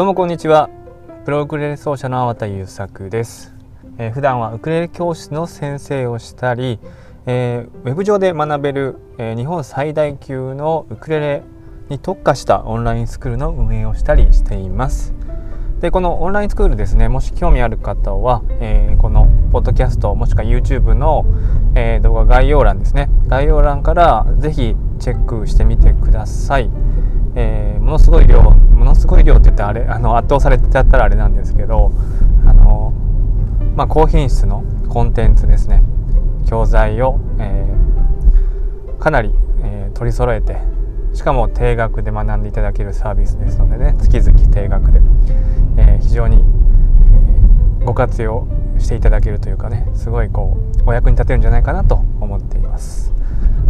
どうもこんにちは。プロウクレレ奏者の粟田優作です、えー、普段はウクレレ教室の先生をしたり、えー、ウェブ上で学べる、えー、日本最大級のウクレレに特化したオンラインスクールの運営をしたりしています。でこのオンラインスクールですねもし興味ある方は、えー、このポッドキャストもしくは YouTube の、えー、動画概要欄ですね。概要欄から是非チェックしてみてください、えー、ものすごい量ものすごい量って言ってあれあの圧倒されちゃったらあれなんですけどあのまあ、高品質のコンテンツですね。教材を、えー、かなり、えー、取り揃えてしかも定額で学んでいただけるサービスですのでね月々定額で、えー、非常に、えご活用していただけるというかねすごいこうお役に立てるんじゃないかなと思っています。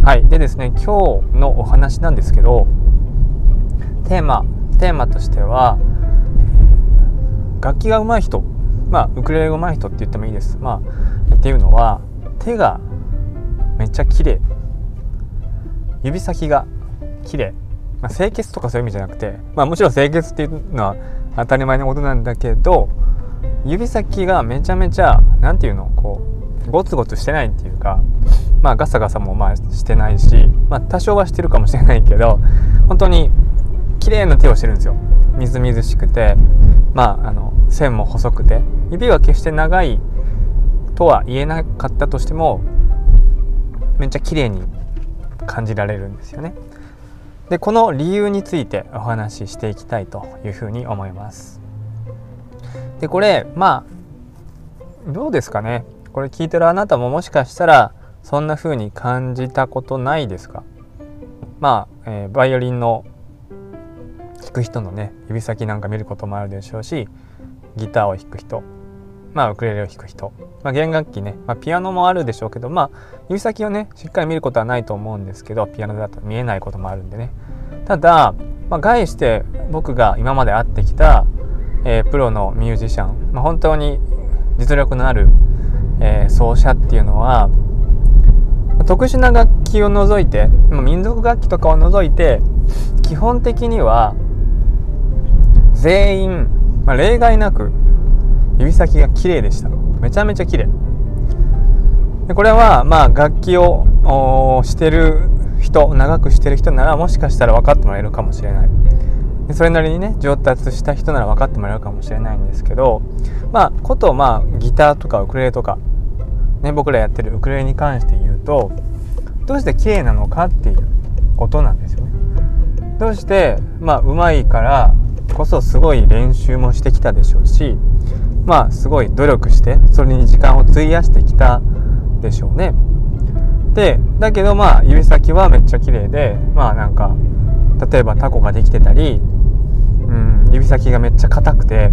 はい。でですね今日のお話なんですけどテーマテーマとしては、楽器が上手い人まあウクレレが上手い人って言ってもいいです。まあっていうのは手がめっちゃ綺麗。指先が綺麗。まあ、清潔とかそういう意味じゃなくて、まあ、もちろん清潔っていうのは当たり前のことなんだけど指先がめちゃめちゃ何て言うのこうゴツゴツしてないっていうかまあガサガサもまあしてないし、まあ、多少はしてるかもしれないけど本当に綺麗な手をしてるんですよ。みずみずしくて。まああの線も細くて。指は決して長いとは言えなかったとしてもめっちゃ綺麗に感じられるんですよね。でこの理由についてお話ししていきたいというふうに思います。でこれまあどうですかね。これ聞いてるあなたももしかしたらそんな風に感じたことないですか。まあ、えー、バイオリンの弾く人のね指先なんか見ることもあるでしょうしギターを弾く人まあウクレレを弾く人、まあ、弦楽器ね、まあ、ピアノもあるでしょうけどまあ指先をねしっかり見ることはないと思うんですけどピアノだと見えないこともあるんでね。ただ、まあ、概して僕が今まで会ってきた、えー、プロのミュージシャン、まあ、本当に実力のある、えー、奏者っていうのは特殊な楽器を除いて、民族楽器とかを除いて基本的には全員、まあ、例外なく指先が綺麗でした。めちゃめちゃ綺麗。でこれはまあ楽器をしてる人長くしてる人ならもしかしたら分かってもらえるかもしれない。でそれなりにね上達した人なら分かってもらえるかもしれないんですけどまあことまあギターとかウクレレとか、ね、僕らやってるウクレレに関して言うとどうして綺麗なのかっていうことなんですよね。どうしてまあうまいからこそすごい練習もしてきたでしょうしまあすごい努力してそれに時間を費やしてきたでしょうね。でだけどまあ指先はめっちゃ綺麗でまあなんか例えばタコができてたり、うん、指先がめっちゃ硬くて、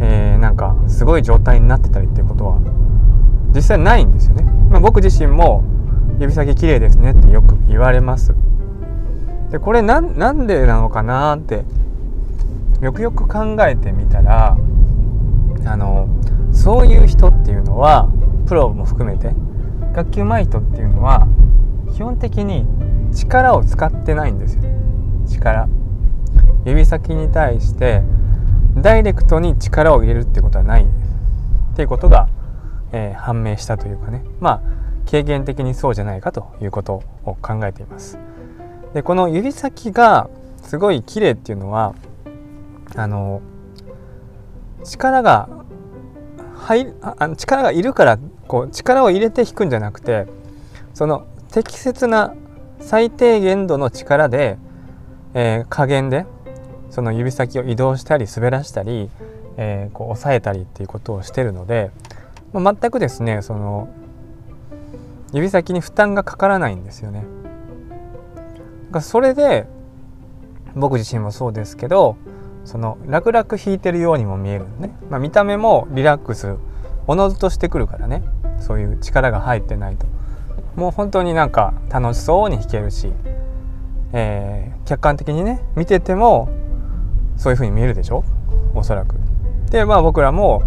えー、なんかすごい状態になってたりっていうことは実際ないんですよね。まあ、僕自身も指先綺麗ですねってよく言われます。でこれなんでなのかなってよくよく考えてみたらあのそういう人っていうのはプロも含めて楽器うまい人っていうのは基本的に力を使ってないんですよ。力。指先に対してダイレクトに力を入れるってことはない。っていうことが、えー、判明したというかね。まあ経験的にそうじゃないかということを考えています。でこの指先がすごい綺麗っていうのはあの力が入あ力がいるからこう力を入れて弾くんじゃなくてその適切な最低限度の力で、えー、加減でその指先を移動したり滑らしたり、えー、こう押さえたりっていうことをしてるので、まあ、全くですねその指先に負担がかからないんですよね。それで僕自身もそうですけどその楽々弾いてるようにも見えるね、まあ、見た目もリラックスおのずとしてくるからね。そういう力が入ってないと。もう本当になんか楽しそうに弾けるし、えー、客観的にね見ててもそういう風に見えるでしょ？おそらく。でまあ僕らも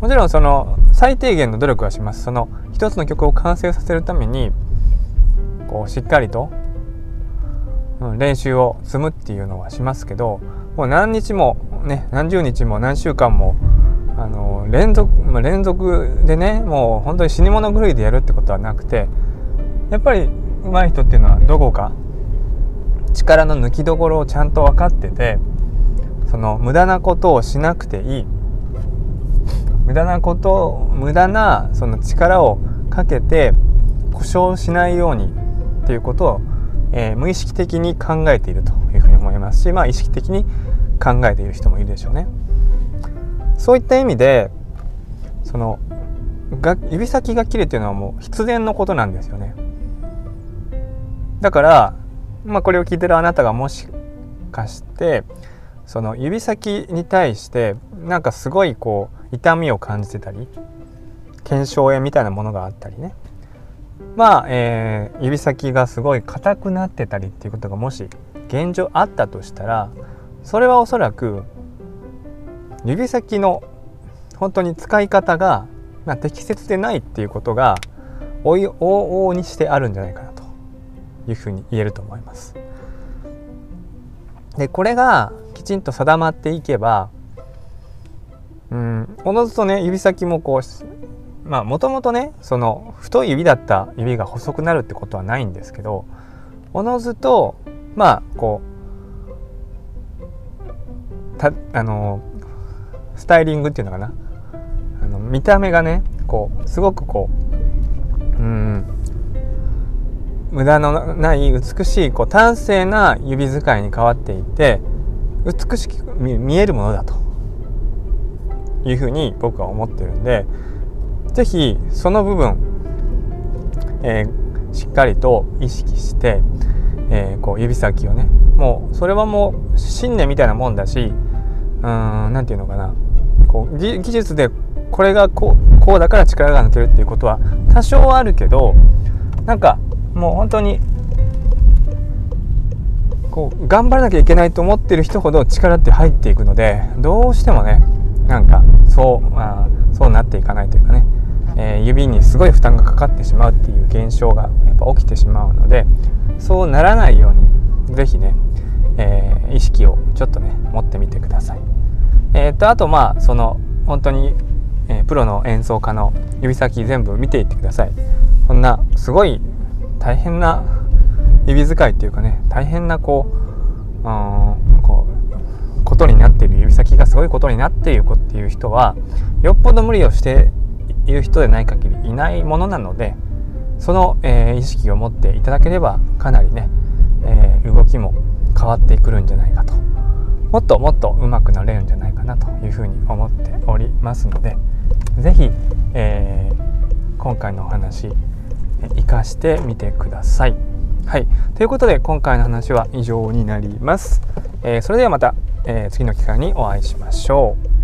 もちろんその最低限の努力はします。その一つの曲を完成させるためにこうしっかりと、うん、練習を積むっていうのはしますけどもう何日もね何十日も何週間もあの連続、まあ、連続でねもう本当に死に物狂いでやるってことはなくてやっぱり上手い人っていうのはどこか力の抜きどころをちゃんと分かっててその無駄なことをしなくていい。無駄なこと無駄なその力をかけて故障しないようにっていうことを、えー、無意識的に考えているというふうに思いますしまあ意識的に考えている人もいるでしょうね。そういった意味でそのが指先が切れていうのはもう必然のことなんですよね。だから、まあ、これを聞いてるあなたがもしかしてその指先に対してなんかすごいこう痛みを感じてたり腱鞘炎みたいなものがあったりねまあ、えー、指先がすごい硬くなってたりっていうことがもし現状あったとしたらそれはおそらく指先の本当に使い方が、まあ、適切でないっていうことが往々にしてあるんじゃないかなというふうに言えると思います。でこれがきちんと定まっていけばうんおのずとね指先もこうまあもともとねその太い指だった指が細くなるってことはないんですけどおのずとまあこうたあのスタイリングっていうのかな。あの見た目がねこうすごくこううん無駄のない美しいこう端正な指使いに変わっていて美しく見えるものだというふうに僕は思ってるんで是非その部分、えー、しっかりと意識して、えー、こう指先をねもうそれはもう信念みたいなもんだし何て言うのかな。こう技術でこれがこうこうだから力が抜けるっていうことは多少あるけどなんかもう本当にこう頑張らなきゃいけないと思ってる人ほど力って入っていくのでどうしてもねなんかそう、まあ、そうなっていかないというかね、えー、指にすごい負担がかかってしまうっていう現象がやっぱ起きてしまうのでそうならないように是非ね、えー、意識をちょっとね持ってみてください。えー、とあとまあその本当に、えー、プロの演奏家の指先全部見ていってください。そんなすごい大変な指使いっていうかね大変なこううんこうことになっている指先がすごいことになっているっていう人はよっぽど無理をしている人でない限りいないものなのでその、えー、意識を持っていただければかなりね、えー、動きも変わってくるんじゃないかともっともっと上手くなれるんじゃないかなというふうに思っておりますので是非、えー、今回のお話活かしてみてください。はい、ということで今回の話は以上になります。え、それではまた、え、次の機会にお会いしましょう。